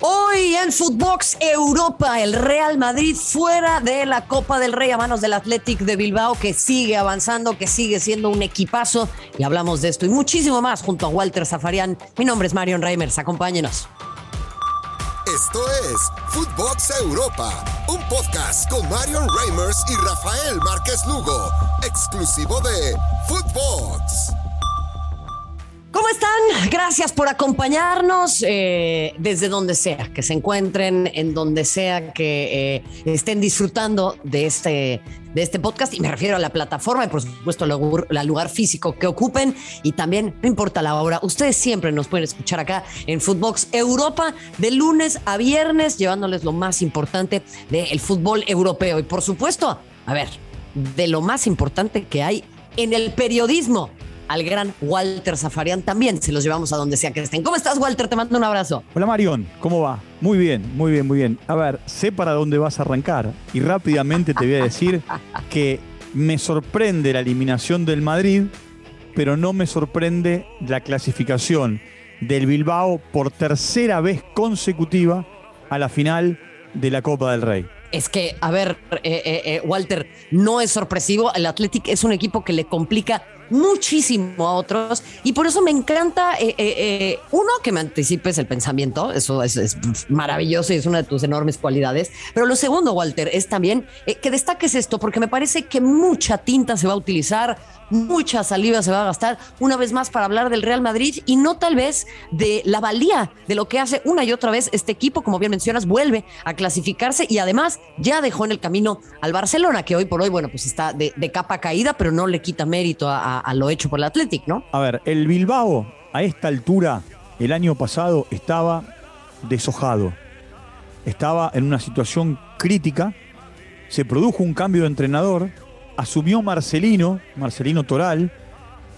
Hoy en Footbox Europa, el Real Madrid fuera de la Copa del Rey a manos del Athletic de Bilbao, que sigue avanzando, que sigue siendo un equipazo. Y hablamos de esto y muchísimo más junto a Walter Zafarian. Mi nombre es Marion Reimers, acompáñenos. Esto es Footbox Europa, un podcast con Marion Reimers y Rafael Márquez Lugo, exclusivo de Footbox. ¿Cómo están? Gracias por acompañarnos eh, desde donde sea, que se encuentren en donde sea que eh, estén disfrutando de este, de este podcast. Y me refiero a la plataforma y por supuesto al lugar físico que ocupen. Y también, no importa la hora, ustedes siempre nos pueden escuchar acá en Footbox Europa de lunes a viernes, llevándoles lo más importante del fútbol europeo. Y por supuesto, a ver, de lo más importante que hay en el periodismo al gran Walter Zafarian también. Se los llevamos a donde sea que estén. ¿Cómo estás, Walter? Te mando un abrazo. Hola, Marión. ¿Cómo va? Muy bien, muy bien, muy bien. A ver, sé para dónde vas a arrancar y rápidamente te voy a decir que me sorprende la eliminación del Madrid, pero no me sorprende la clasificación del Bilbao por tercera vez consecutiva a la final de la Copa del Rey. Es que, a ver, eh, eh, eh, Walter, no es sorpresivo. El Athletic es un equipo que le complica muchísimo a otros. Y por eso me encanta, eh, eh, eh, uno, que me anticipes el pensamiento, eso es, maravilloso y es una de tus enormes cualidades, pero lo segundo, Walter, es también que destaques esto porque me parece que mucha tinta se va a utilizar, mucha saliva se va a gastar una vez más para hablar del Real Madrid y no tal vez de la valía de lo que hace una y otra vez este equipo, como bien mencionas, vuelve a clasificarse y además ya dejó en el camino al Barcelona, que hoy por hoy, bueno, pues está de, capa caída, pero no le quita mérito a, lo hecho por el Athletic, ¿no? A ver, el Bilbao a esta altura, el año pasado, estaba deshojado. Estaba en una situación crítica. Se produjo un cambio de entrenador. Asumió Marcelino, Marcelino Toral,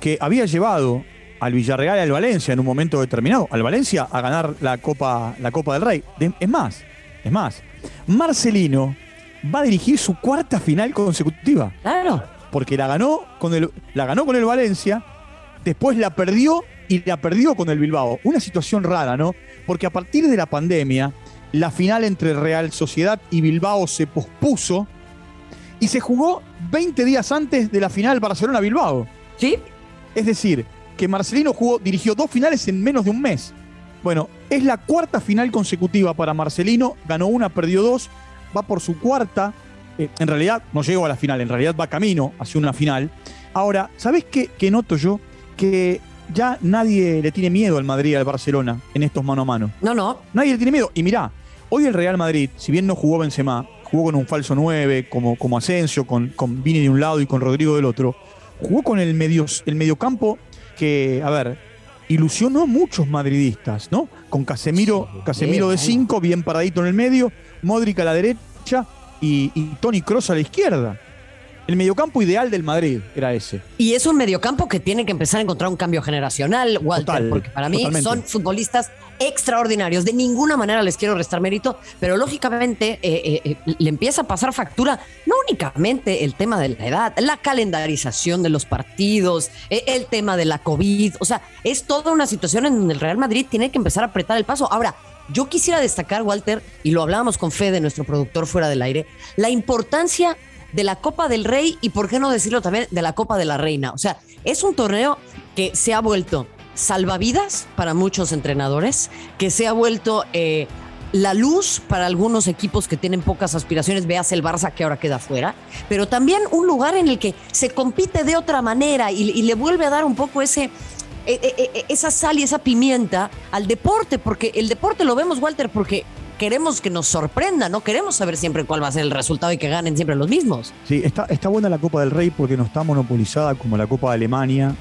que había llevado al Villarreal y al Valencia en un momento determinado, al Valencia a ganar la Copa, la Copa del Rey. es más, es más, Marcelino va a dirigir su cuarta final consecutiva. Claro porque la ganó con el, la ganó con el Valencia, después la perdió y la perdió con el Bilbao. Una situación rara, ¿no? Porque a partir de la pandemia, la final entre Real Sociedad y Bilbao se pospuso y se jugó 20 días antes de la final Barcelona-Bilbao. ¿Sí? Es decir, que Marcelino jugó, dirigió dos finales en menos de un mes. Bueno, es la cuarta final consecutiva para Marcelino, ganó una, perdió dos, va por su cuarta eh, en realidad no llegó a la final, en realidad va camino hacia una final. Ahora, ¿sabes qué, noto yo? Que ya nadie le tiene miedo al Madrid y al Barcelona en estos mano a mano. No, no. Nadie le tiene miedo. Y mirá, hoy el Real Madrid, si bien no jugó Benzema, jugó con un falso 9, como, como Asensio, con, con Vini de un lado y con Rodrigo del otro, jugó con el, medio, el mediocampo que, a ver, ilusionó a muchos madridistas, ¿no? Con Casemiro, Casemiro de 5, bien paradito en el medio, Modric a la derecha y, Tony Cross a la izquierda. El mediocampo ideal del Madrid era ese. Y es un mediocampo que tiene que empezar a encontrar un cambio generacional, Walter, porque para mí son futbolistas extraordinarios. De ninguna manera les quiero restar mérito, pero lógicamente eh, eh, eh, le empieza a pasar factura no únicamente el tema de la edad, la calendarización de los partidos, el tema de la COVID. O sea, es toda una situación en donde el Real Madrid tiene que empezar a apretar el paso. Ahora, yo quisiera destacar, Walter, y lo hablábamos con Fede, nuestro productor fuera del aire, la importancia de la Copa del Rey y, por qué no decirlo también, de la Copa de la Reina. O sea, es un torneo que se ha vuelto salvavidas para muchos entrenadores, que se ha vuelto eh, la luz para algunos equipos que tienen pocas aspiraciones, veas el Barça que ahora queda fuera, pero también un lugar en el que se compite de otra manera y le vuelve a dar un poco ese esa sal y esa pimienta al deporte, porque el deporte lo vemos, Walter, porque queremos que nos sorprenda, no queremos saber siempre cuál va a ser el resultado y que ganen siempre los mismos. Sí, está, está buena la Copa del Rey porque no está monopolizada como la Copa de Alemania,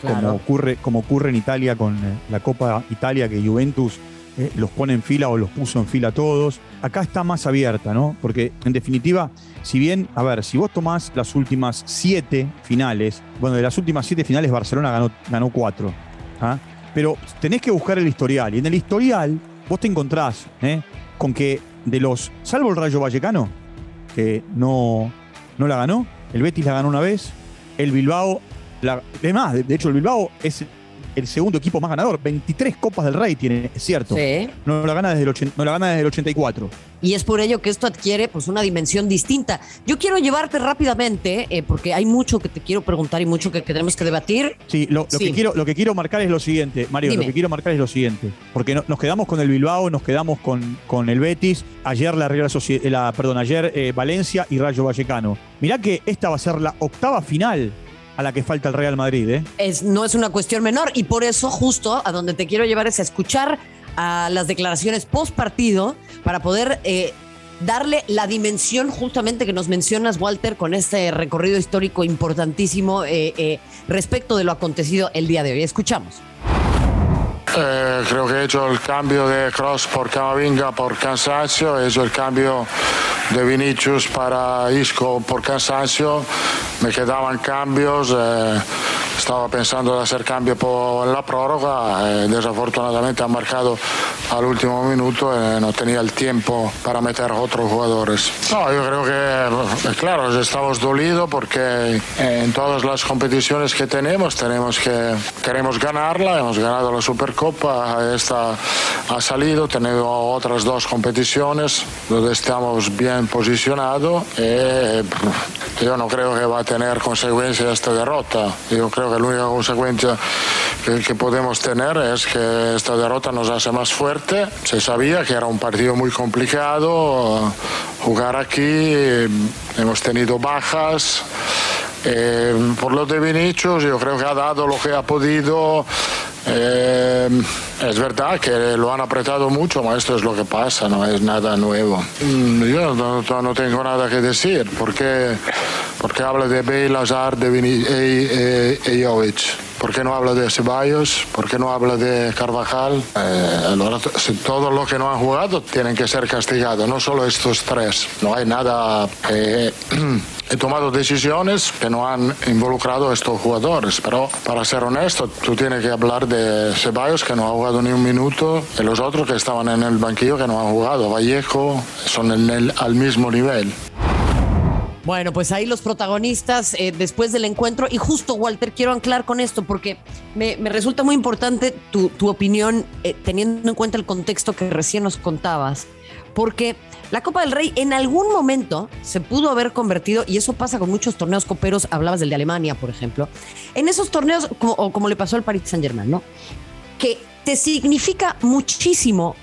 como, ocurre, como ocurre en Italia con la Copa Italia, que Juventus los pone en fila o los puso en fila todos. Acá está más abierta, ¿no? Porque en definitiva si bien, a ver, si vos tomás las últimas siete finales, bueno, de las últimas siete finales Barcelona ganó, ganó cuatro, ¿ah? pero tenés que buscar el historial. Y en el historial vos te encontrás ¿eh? con que de los, salvo el Rayo Vallecano, que no, no la ganó, el Betis la ganó una vez, el Bilbao, la, más, de hecho el Bilbao es el segundo equipo más ganador. 23 Copas del Rey tiene, es cierto. Sí. No la gana desde el, no la gana desde el 84 y es por ello que esto adquiere pues una dimensión distinta. Yo quiero llevarte rápidamente, eh, porque hay mucho que te quiero preguntar y mucho que, tenemos que debatir. Sí, lo, Que quiero, lo que quiero marcar es lo siguiente, Mario, lo que quiero marcar es lo siguiente, porque nos quedamos con el Bilbao, nos quedamos con, con el Betis, ayer la Real la, perdón, ayer eh, Valencia y Rayo Vallecano. Mirá que esta va a ser la octava final a la que falta el Real Madrid. ¿eh? Es, no es una cuestión menor y por eso justo a donde te quiero llevar es a escuchar a las declaraciones post partido para poder eh, darle la dimensión justamente que nos mencionas, Walter, con este recorrido histórico importantísimo eh, eh, respecto de lo acontecido el día de hoy. Escuchamos. Creo que he hecho el cambio de Cross por Camavinga por cansancio, he hecho el cambio de Vinicius para Isco por cansancio, me quedaban cambios. Estaba pensando de hacer cambio por la prórroga, eh, desafortunadamente ha marcado al último minuto y no tenía el tiempo para meter otros jugadores. No, yo creo que, eh, claro, estamos dolidos porque en todas las competiciones que tenemos tenemos que queremos ganarla, hemos ganado la Supercopa, esta ha salido, tenemos otras dos competiciones donde estamos bien posicionados eh, yo no creo que va a tener consecuencias esta derrota. Yo creo que la única consecuencia que, podemos tener es que esta derrota nos hace más fuerte. Se sabía que era un partido muy complicado jugar aquí, hemos tenido bajas. Eh, por lo de Vinicius, yo creo que ha dado lo que ha podido. Eh, es verdad que lo han apretado mucho, pero esto es lo que pasa, no es nada nuevo. Mm, yo no, tengo nada que decir, porque, porque habla de Bale, Hazard de Vini, e, e, e Jovic. ¿Por qué no habla de Ceballos? ¿Por qué no habla de Carvajal? Eh, todos los que no han jugado tienen que ser castigados, no solo estos tres. No hay nada eh, he tomado decisiones que no han involucrado a estos jugadores, pero para ser honesto, tú tienes que hablar de Ceballos que no ha jugado ni un minuto y los otros que estaban en el banquillo que no han jugado. Vallejo son en el, al mismo nivel. Bueno, pues ahí los protagonistas eh, después del encuentro. Y justo, Walter, quiero anclar con esto porque me, resulta muy importante tu, opinión, eh, teniendo en cuenta el contexto que recién nos contabas. Porque la Copa del Rey en algún momento se pudo haber convertido, y eso pasa con muchos torneos coperos, hablabas del de Alemania, por ejemplo, en esos torneos, como, o como le pasó al Paris Saint-Germain, ¿no? Que te significa muchísimo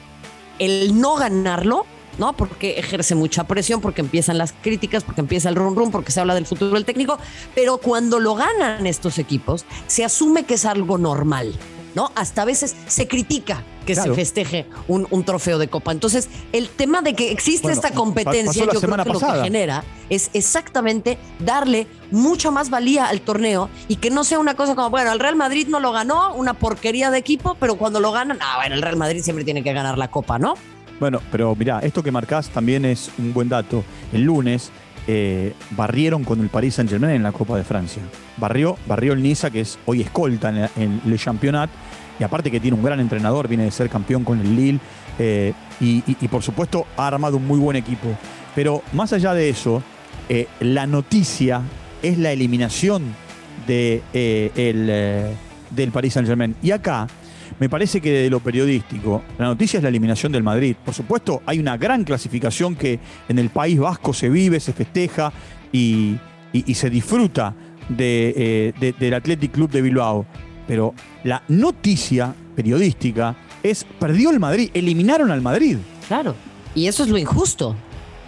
el no ganarlo, ¿no? Porque ejerce mucha presión, porque empiezan las críticas, porque empieza el run run, porque se habla del futuro del técnico, pero cuando lo ganan estos equipos, se asume que es algo normal. ¿no? Hasta a veces se critica que se festeje un, trofeo de copa. Entonces, el tema de que existe esta competencia, yo creo que lo que genera es exactamente darle mucha más valía al torneo y que no sea una cosa como, bueno, el Real Madrid no lo ganó, una porquería de equipo, pero cuando lo ganan, ah, bueno, el Real Madrid siempre tiene que ganar la copa, ¿no? Bueno, pero mira, esto que marcás también es un buen dato. El lunes eh, barrieron con el Paris Saint-Germain en la Copa de Francia. Barrió, barrió el Niza, que es hoy escolta en, en Le Championnat, y aparte que tiene un gran entrenador, viene de ser campeón con el Lille, eh, y, por supuesto ha armado un muy buen equipo. Pero más allá de eso, eh, la noticia es la eliminación de, el, del Paris Saint-Germain. Y acá me parece que de lo periodístico, la noticia es la eliminación del Madrid. Por supuesto, hay una gran clasificación que en el País Vasco se vive, se festeja y, se disfruta de, eh, del Athletic Club de Bilbao. Pero la noticia periodística es perdió el Madrid, eliminaron al Madrid. Claro, y eso es lo injusto.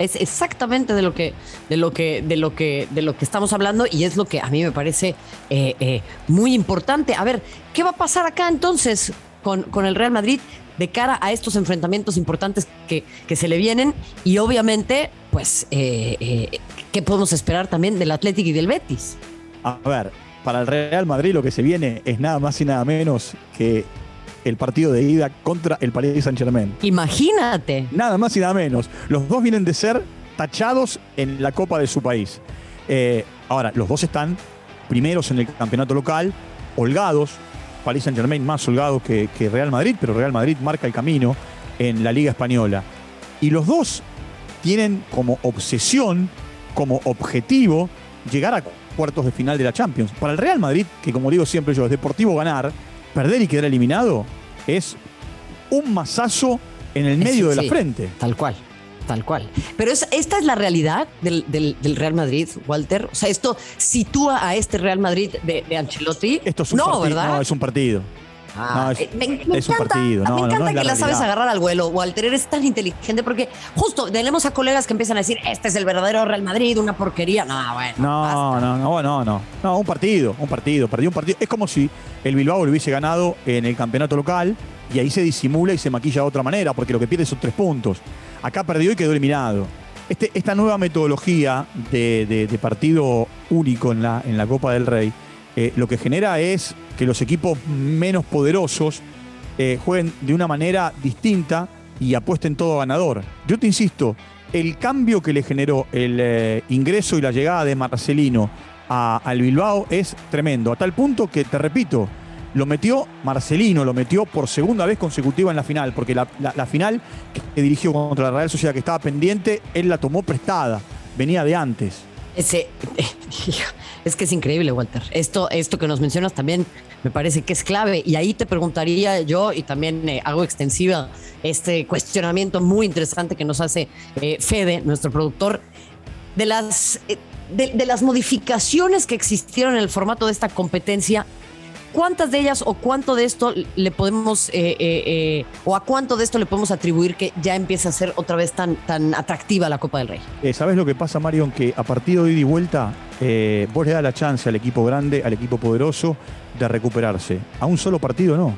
Es exactamente de lo que, de lo que, de lo que, de lo que estamos hablando y es lo que a mí me parece eh, eh, muy importante. A ver, ¿qué va a pasar acá entonces con, con el Real Madrid de cara a estos enfrentamientos importantes que, que se le vienen? Y obviamente, pues, eh, ¿qué podemos esperar también del Atlético y del Betis? A ver, para el Real Madrid lo que se viene es nada más y nada menos que el partido de ida contra el Paris Saint Germain. Imagínate. Nada más y nada menos. Los dos vienen de ser tachados en la Copa de su país. Eh, ahora, los dos están primeros en el campeonato local, holgados. Paris Saint Germain más holgado que, que Real Madrid, pero Real Madrid marca el camino en la Liga Española. Y los dos tienen como obsesión, como objetivo, llegar a cuartos de final de la Champions. Para el Real Madrid, que como digo siempre yo, es deportivo ganar, perder y quedar eliminado es un mazazo en el medio de la frente. Tal cual. Tal cual. Pero esta es la realidad del, Real Madrid, Walter. O sea, esto sitúa a este Real Madrid de, Ancelotti. Esto es un no, ¿verdad? No, es un partido. Ah, eh, me, encanta, me encanta que la, sabes agarrar al vuelo, Walter. Eres tan inteligente porque justo tenemos a colegas que empiezan a decir, este es el verdadero Real Madrid, una porquería. No, bueno. No, no, no, no, no. No, un partido, un partido. Perdió un partido. Es como si el Bilbao lo hubiese ganado en el campeonato local y ahí se disimula y se maquilla de otra manera, porque lo que pierde son tres puntos. Acá perdió y quedó eliminado. Este, esta nueva metodología de, partido único en la, en la Copa del Rey eh, lo que genera es que los equipos menos poderosos eh, jueguen de una manera distinta y apuesten todo ganador. Yo te insisto, el cambio que le generó el eh, ingreso y la llegada de Marcelino al Bilbao es tremendo, a tal punto que, te repito, lo metió Marcelino, lo metió por segunda vez consecutiva en la final, porque la, final que dirigió contra la Real Sociedad que estaba pendiente, él la tomó prestada, venía de antes. es que es increíble, Walter. Esto, esto que nos mencionas también me parece que es clave. Y ahí te preguntaría yo, y también eh, hago extensiva este cuestionamiento muy interesante que nos hace eh, Fede, nuestro productor, de las, eh, de las modificaciones que existieron en el formato de esta competencia ¿Cuántas de ellas o cuánto de esto le podemos, eh, eh, eh, o a cuánto de esto le podemos atribuir que ya empieza a ser otra vez tan, tan atractiva la Copa del Rey? ¿Sabes lo que pasa, Marion? Que a partir de ida y vuelta, vos le das la chance al equipo grande, al equipo poderoso, de recuperarse. A un solo partido no.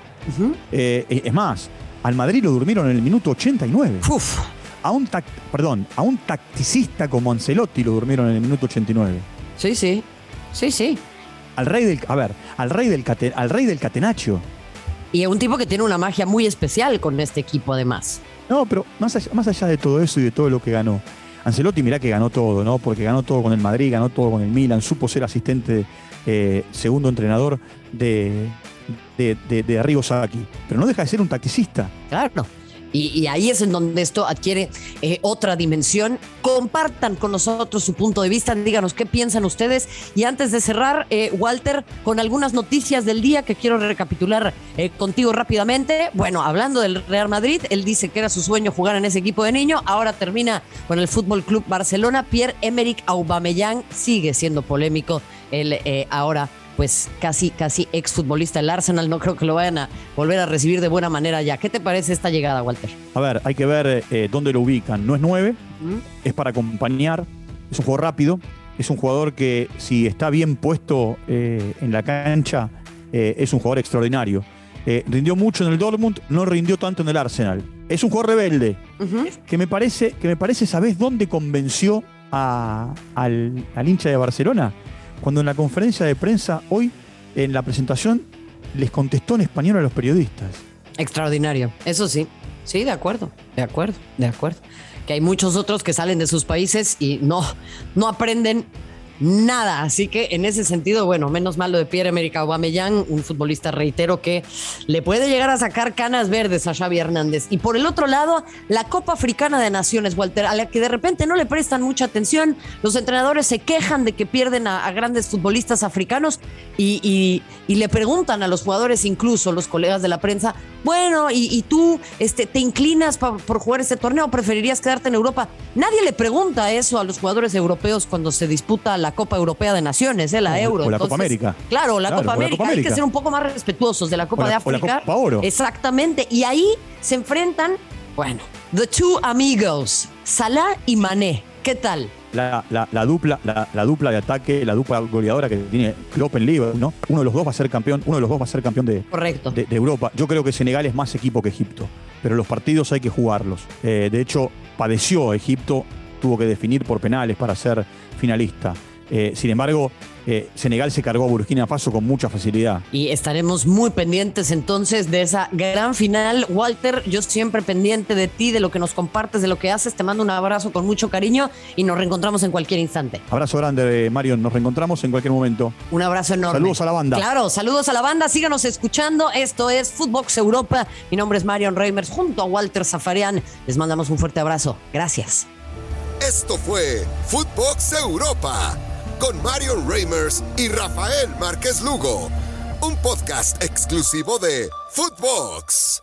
es más, al Madrid lo durmieron en el minuto 89. Uf. A un, perdón, a un tacticista como Ancelotti lo durmieron en el minuto 89. Sí, sí. Sí, sí al rey del, a ver, al rey del, al rey del catenacho. Y un tipo que tiene una magia muy especial con este equipo además. No, pero más allá, más allá de todo eso y de todo lo que ganó, Ancelotti mirá que ganó todo, ¿no? Porque ganó todo con el Madrid, ganó todo con el Milan, supo ser asistente, eh, segundo entrenador de, de, de, de Arrigo. Pero no deja de ser un tacticista. Claro. Y, ahí es en donde esto adquiere eh, otra dimensión. Compartan con nosotros su punto de vista, díganos qué piensan ustedes. Y antes de cerrar, eh, Walter, con algunas noticias del día que quiero recapitular eh, contigo rápidamente. Bueno, hablando del Real Madrid, él dice que era su sueño jugar en ese equipo de niño. Ahora termina con el Fútbol Club Barcelona. Pierre-Emerick Aubameyang sigue siendo polémico. Él ahora pues casi, casi exfutbolista del Arsenal. No creo que lo vayan a volver a recibir de buena manera ya. ¿Qué te parece esta llegada, Walter? A ver, hay que ver eh, dónde lo ubican. No es nueve, es para acompañar, es un jugador rápido, es un jugador que si está bien puesto eh, en la cancha, eh, es un jugador extraordinario. rindió mucho en el Dortmund, no rindió tanto en el Arsenal. Es un jugador rebelde, que me parece, que me parece, ¿sabés dónde convenció al, al hincha de Barcelona? Cuando en la conferencia de prensa hoy, en la presentación, les contestó en español a los periodistas. Extraordinario, eso sí. Sí, de acuerdo, de acuerdo, de acuerdo. Que hay muchos otros que salen de sus países y no, no aprenden nada. Así que en ese sentido, bueno, menos malo de Pierre-Emerick Aubameyang, un futbolista reitero que le puede llegar a sacar canas verdes a Xavi Hernández. Y por el otro lado, la Copa Africana de Naciones, Walter, a la que de repente no le prestan mucha atención. Los entrenadores se quejan de que pierden a, grandes futbolistas africanos y, le preguntan a los jugadores, incluso los colegas de la prensa, bueno, ¿y, tú este, te inclinas por jugar este torneo preferirías quedarte en Europa? Nadie le pregunta eso a los jugadores europeos cuando se disputa Copa Europea de Naciones, ¿eh? la Euro. O la Copa América. Claro, la, Copa, América. Hay que ser un poco más respetuosos de la Copa de África. O la Copa Oro. Exactamente. Y ahí se enfrentan, bueno, The Two Amigos, Salah y Mané. ¿Qué tal? La, dupla, la, dupla de ataque, la dupla goleadora que tiene Klopp en ¿no? Uno de los dos va a ser campeón, uno de los dos va a ser campeón de, Correcto. de, Europa. Yo creo que Senegal es más equipo que Egipto, pero los partidos hay que jugarlos. Eh, de hecho, padeció Egipto, tuvo que definir por penales para ser finalista. Eh, sin embargo, eh, Senegal se cargó a Burkina Faso con mucha facilidad. Y estaremos muy pendientes entonces de esa gran final. Walter, yo siempre pendiente de ti, de lo que nos compartes, de lo que haces. Te mando un abrazo con mucho cariño y nos reencontramos en cualquier instante. Abrazo grande, Mario. Nos reencontramos en cualquier momento. Un abrazo enorme. Saludos a la banda. Claro, saludos a la banda. Síganos escuchando. Esto es Footbox Europa. Mi nombre es Marion Reimers junto a Walter Zafarian. Les mandamos un fuerte abrazo. Gracias. Esto fue Footbox Europa con Marion Reimers y Rafael Márquez Lugo un podcast exclusivo de Footbox.